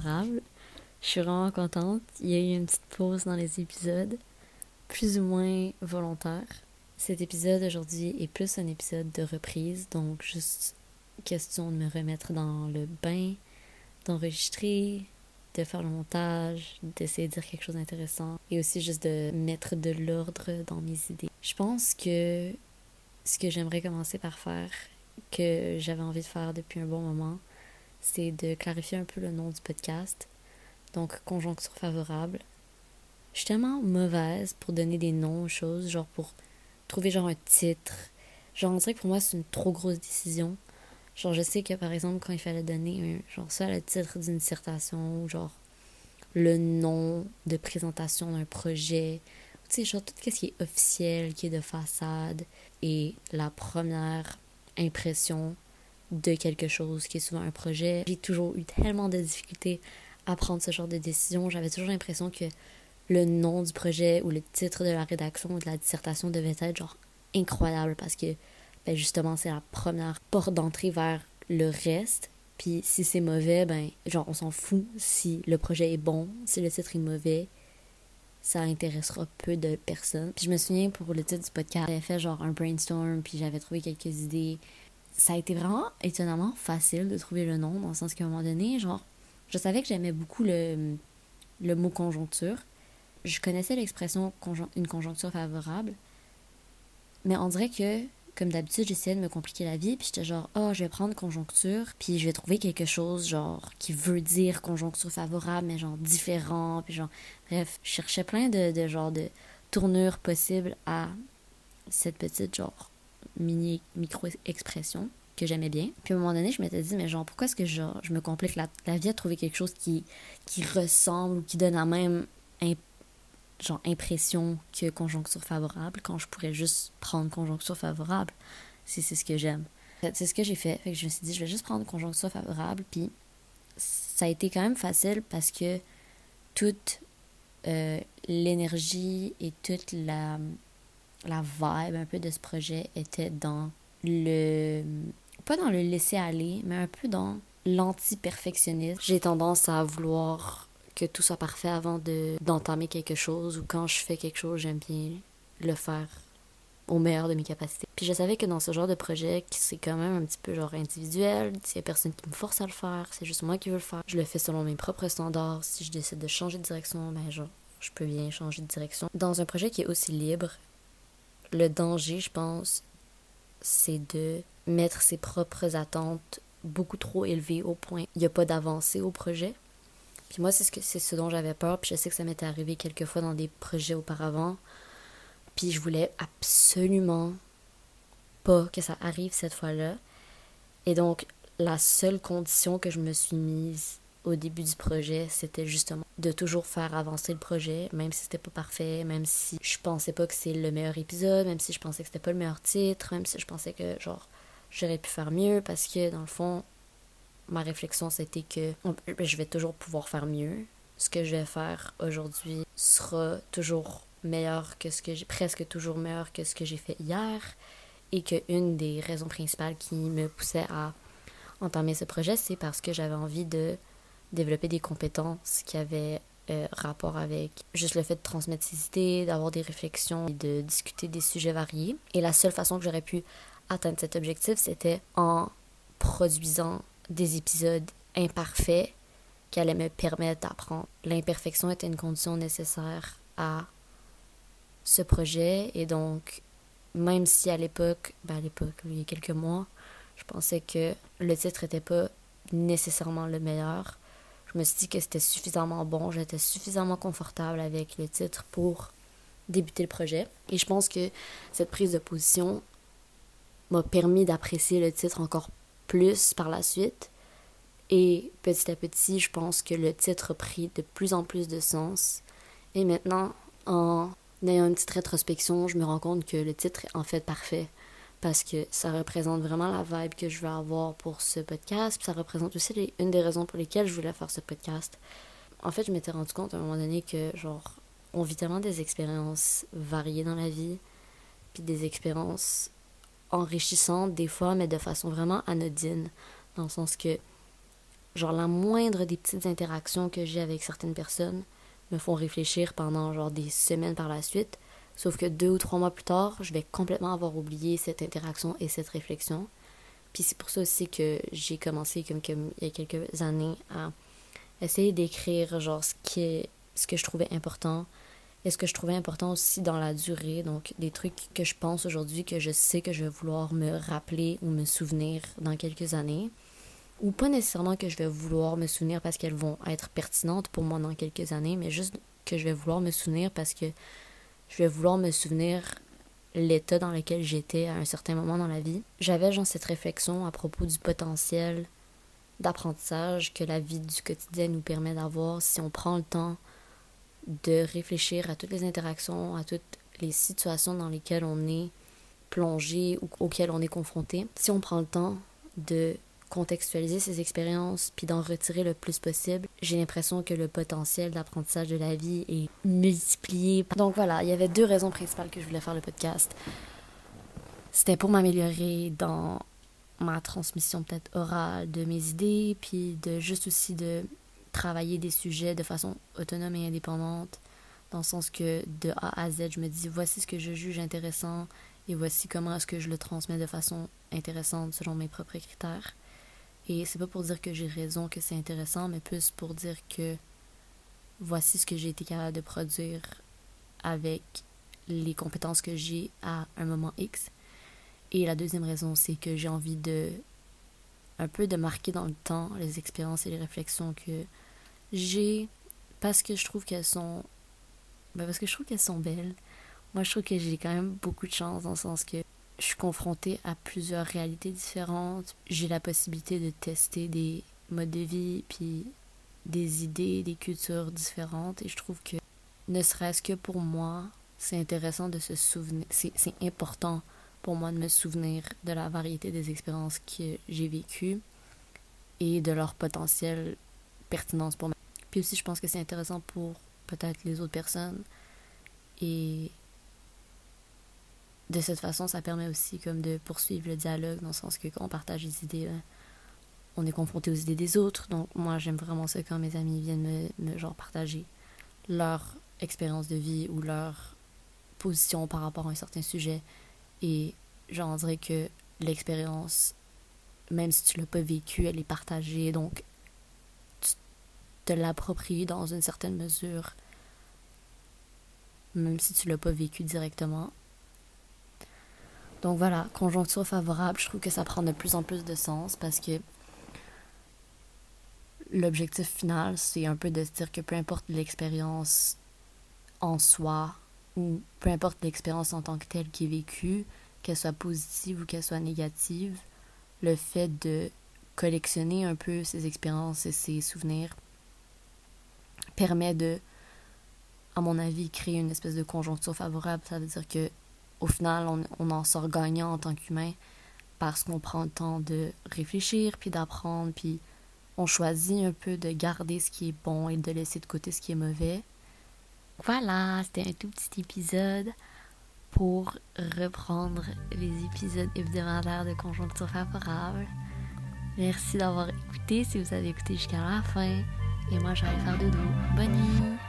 Je suis vraiment contente. Il y a eu une petite pause dans les épisodes, plus ou moins volontaire. Cet épisode aujourd'hui est plus un épisode de reprise, donc juste question de me remettre dans le bain, d'enregistrer, de faire le montage, d'essayer de dire quelque chose d'intéressant et aussi juste de mettre de l'ordre dans mes idées. Je pense que ce que j'aimerais commencer par faire, que j'avais envie de faire depuis un bon moment, c'est de clarifier un peu le nom du podcast. Donc, conjoncture favorable. Je suis tellement mauvaise pour donner des noms aux choses, genre pour trouver genre un titre. Genre, on dirait que pour moi, c'est une trop grosse décision. Genre, je sais que par exemple, quand il fallait donner un, genre ça, le titre d'une dissertation, ou genre le nom de présentation d'un projet, tu sais, genre tout ce qui est officiel, qui est de façade, et la première impression de quelque chose qui est souvent un projet. J'ai toujours eu tellement de difficultés à prendre ce genre de décision. J'avais toujours l'impression que le nom du projet ou le titre de la rédaction ou de la dissertation devait être genre incroyable parce que ben justement c'est la première porte d'entrée vers le reste. Puis si c'est mauvais, ben genre on s'en fout si le projet est bon, si le titre est mauvais, ça intéressera peu de personnes. Puis je me souviens pour le titre du podcast, j'avais fait genre un brainstorm puis j'avais trouvé quelques idées. Ça a été vraiment étonnamment facile de trouver le nom dans le sens qu'à un moment donné, genre je savais que j'aimais beaucoup le, le mot conjoncture. Je connaissais l'expression une conjoncture favorable. Mais on dirait que, comme d'habitude, j'essayais de me compliquer la vie. Puis j'étais genre, oh, je vais prendre conjoncture. Puis je vais trouver quelque chose, genre, qui veut dire conjoncture favorable, mais genre différent. Puis genre, bref, je cherchais plein de, de genre de tournures possibles à cette petite, genre, mini micro-expression que j'aimais bien. Puis à un moment donné, je m'étais dit, mais genre, pourquoi est-ce que je, je me complique la, la, vie à trouver quelque chose qui, qui ressemble ou qui donne la même genre, impression que conjoncture favorable quand je pourrais juste prendre conjoncture favorable? Si c'est ce que j'aime. C'est ce que j'ai fait. je me suis dit, je vais juste prendre conjoncture favorable. Puis ça a été quand même facile parce que toute euh, l'énergie et toute la, la vibe un peu de ce projet était dans le pas dans le laisser aller, mais un peu dans l'anti-perfectionnisme. J'ai tendance à vouloir que tout soit parfait avant de d'entamer quelque chose ou quand je fais quelque chose, j'aime bien le faire au meilleur de mes capacités. Puis je savais que dans ce genre de projet, c'est quand même un petit peu genre individuel, s'il y a personne qui me force à le faire, c'est juste moi qui veux le faire. Je le fais selon mes propres standards. Si je décide de changer de direction, ben genre, je peux bien changer de direction. Dans un projet qui est aussi libre, le danger, je pense, c'est de mettre ses propres attentes beaucoup trop élevées au point il n'y a pas d'avancée au projet. Puis moi, c'est ce, ce dont j'avais peur. Puis je sais que ça m'était arrivé quelques fois dans des projets auparavant. Puis je voulais absolument pas que ça arrive cette fois-là. Et donc, la seule condition que je me suis mise au début du projet, c'était justement de toujours faire avancer le projet, même si c'était pas parfait, même si je pensais pas que c'est le meilleur épisode, même si je pensais que c'était pas le meilleur titre, même si je pensais que genre j'aurais pu faire mieux parce que dans le fond ma réflexion c'était que ben, je vais toujours pouvoir faire mieux. Ce que je vais faire aujourd'hui sera toujours meilleur que ce que j'ai presque toujours meilleur que ce que j'ai fait hier et que une des raisons principales qui me poussait à entamer ce projet, c'est parce que j'avais envie de développer des compétences qui avaient euh, rapport avec juste le fait de transmettre ses idées, d'avoir des réflexions et de discuter des sujets variés. Et la seule façon que j'aurais pu atteindre cet objectif, c'était en produisant des épisodes imparfaits qui allaient me permettre d'apprendre. L'imperfection était une condition nécessaire à ce projet et donc même si à l'époque, ben à l'époque, il y a quelques mois, je pensais que le titre n'était pas nécessairement le meilleur, je me suis dit que c'était suffisamment bon, j'étais suffisamment confortable avec le titre pour débuter le projet. Et je pense que cette prise de position m'a permis d'apprécier le titre encore plus par la suite. Et petit à petit, je pense que le titre a pris de plus en plus de sens. Et maintenant, en ayant une petite rétrospection, je me rends compte que le titre est en fait parfait parce que ça représente vraiment la vibe que je veux avoir pour ce podcast. Puis ça représente aussi une des raisons pour lesquelles je voulais faire ce podcast. En fait, je m'étais rendu compte à un moment donné que, genre, on vit tellement des expériences variées dans la vie, puis des expériences enrichissantes des fois, mais de façon vraiment anodine, dans le sens que genre la moindre des petites interactions que j'ai avec certaines personnes me font réfléchir pendant genre des semaines par la suite. Sauf que deux ou trois mois plus tard, je vais complètement avoir oublié cette interaction et cette réflexion. Puis c'est pour ça aussi que j'ai commencé, comme, comme il y a quelques années, à essayer d'écrire genre ce, ce que je trouvais important et ce que je trouvais important aussi dans la durée. Donc des trucs que je pense aujourd'hui que je sais que je vais vouloir me rappeler ou me souvenir dans quelques années. Ou pas nécessairement que je vais vouloir me souvenir parce qu'elles vont être pertinentes pour moi dans quelques années, mais juste que je vais vouloir me souvenir parce que je vais vouloir me souvenir l'état dans lequel j'étais à un certain moment dans la vie. J'avais genre cette réflexion à propos du potentiel d'apprentissage que la vie du quotidien nous permet d'avoir si on prend le temps de réfléchir à toutes les interactions, à toutes les situations dans lesquelles on est plongé ou auxquelles on est confronté. Si on prend le temps de contextualiser ces expériences puis d'en retirer le plus possible, j'ai l'impression que le potentiel d'apprentissage de la vie est multiplié. Donc voilà, il y avait deux raisons principales que je voulais faire le podcast. C'était pour m'améliorer dans ma transmission peut-être orale de mes idées, puis de juste aussi de travailler des sujets de façon autonome et indépendante, dans le sens que de A à Z, je me dis voici ce que je juge intéressant et voici comment est-ce que je le transmets de façon intéressante selon mes propres critères. Et c'est pas pour dire que j'ai raison, que c'est intéressant, mais plus pour dire que voici ce que j'ai été capable de produire avec les compétences que j'ai à un moment X. Et la deuxième raison, c'est que j'ai envie de un peu de marquer dans le temps les expériences et les réflexions que j'ai parce que je trouve qu'elles sont ben parce que je trouve qu'elles sont belles. Moi, je trouve que j'ai quand même beaucoup de chance dans le sens que je suis confrontée à plusieurs réalités différentes. J'ai la possibilité de tester des modes de vie, puis des idées, des cultures différentes. Et je trouve que, ne serait-ce que pour moi, c'est intéressant de se souvenir. C'est important pour moi de me souvenir de la variété des expériences que j'ai vécues et de leur potentielle pertinence pour moi. Puis aussi, je pense que c'est intéressant pour peut-être les autres personnes. Et de cette façon, ça permet aussi comme de poursuivre le dialogue, dans le sens que quand on partage des idées, ben, on est confronté aux idées des autres. Donc moi, j'aime vraiment ça quand mes amis viennent me, genre partager leur expérience de vie ou leur position par rapport à un certain sujet. Et j'en dirais que l'expérience, même si tu l'as pas vécue, elle est partagée. Donc tu te l'appropries dans une certaine mesure, même si tu l'as pas vécu directement. Donc voilà, conjoncture favorable, je trouve que ça prend de plus en plus de sens parce que l'objectif final, c'est un peu de se dire que peu importe l'expérience en soi ou peu importe l'expérience en tant que telle qui est vécue, qu'elle soit positive ou qu'elle soit négative, le fait de collectionner un peu ces expériences et ces souvenirs permet de, à mon avis, créer une espèce de conjoncture favorable. Ça veut dire que au final, on, en sort gagnant en tant qu'humain parce qu'on prend le temps de réfléchir, puis d'apprendre, puis on choisit un peu de garder ce qui est bon et de laisser de côté ce qui est mauvais. Voilà, c'était un tout petit épisode pour reprendre les épisodes hebdomadaires de Conjoncture Favorable. Merci d'avoir écouté si vous avez écouté jusqu'à la fin. Et moi, j'arrive faire de dodo. Bonne nuit!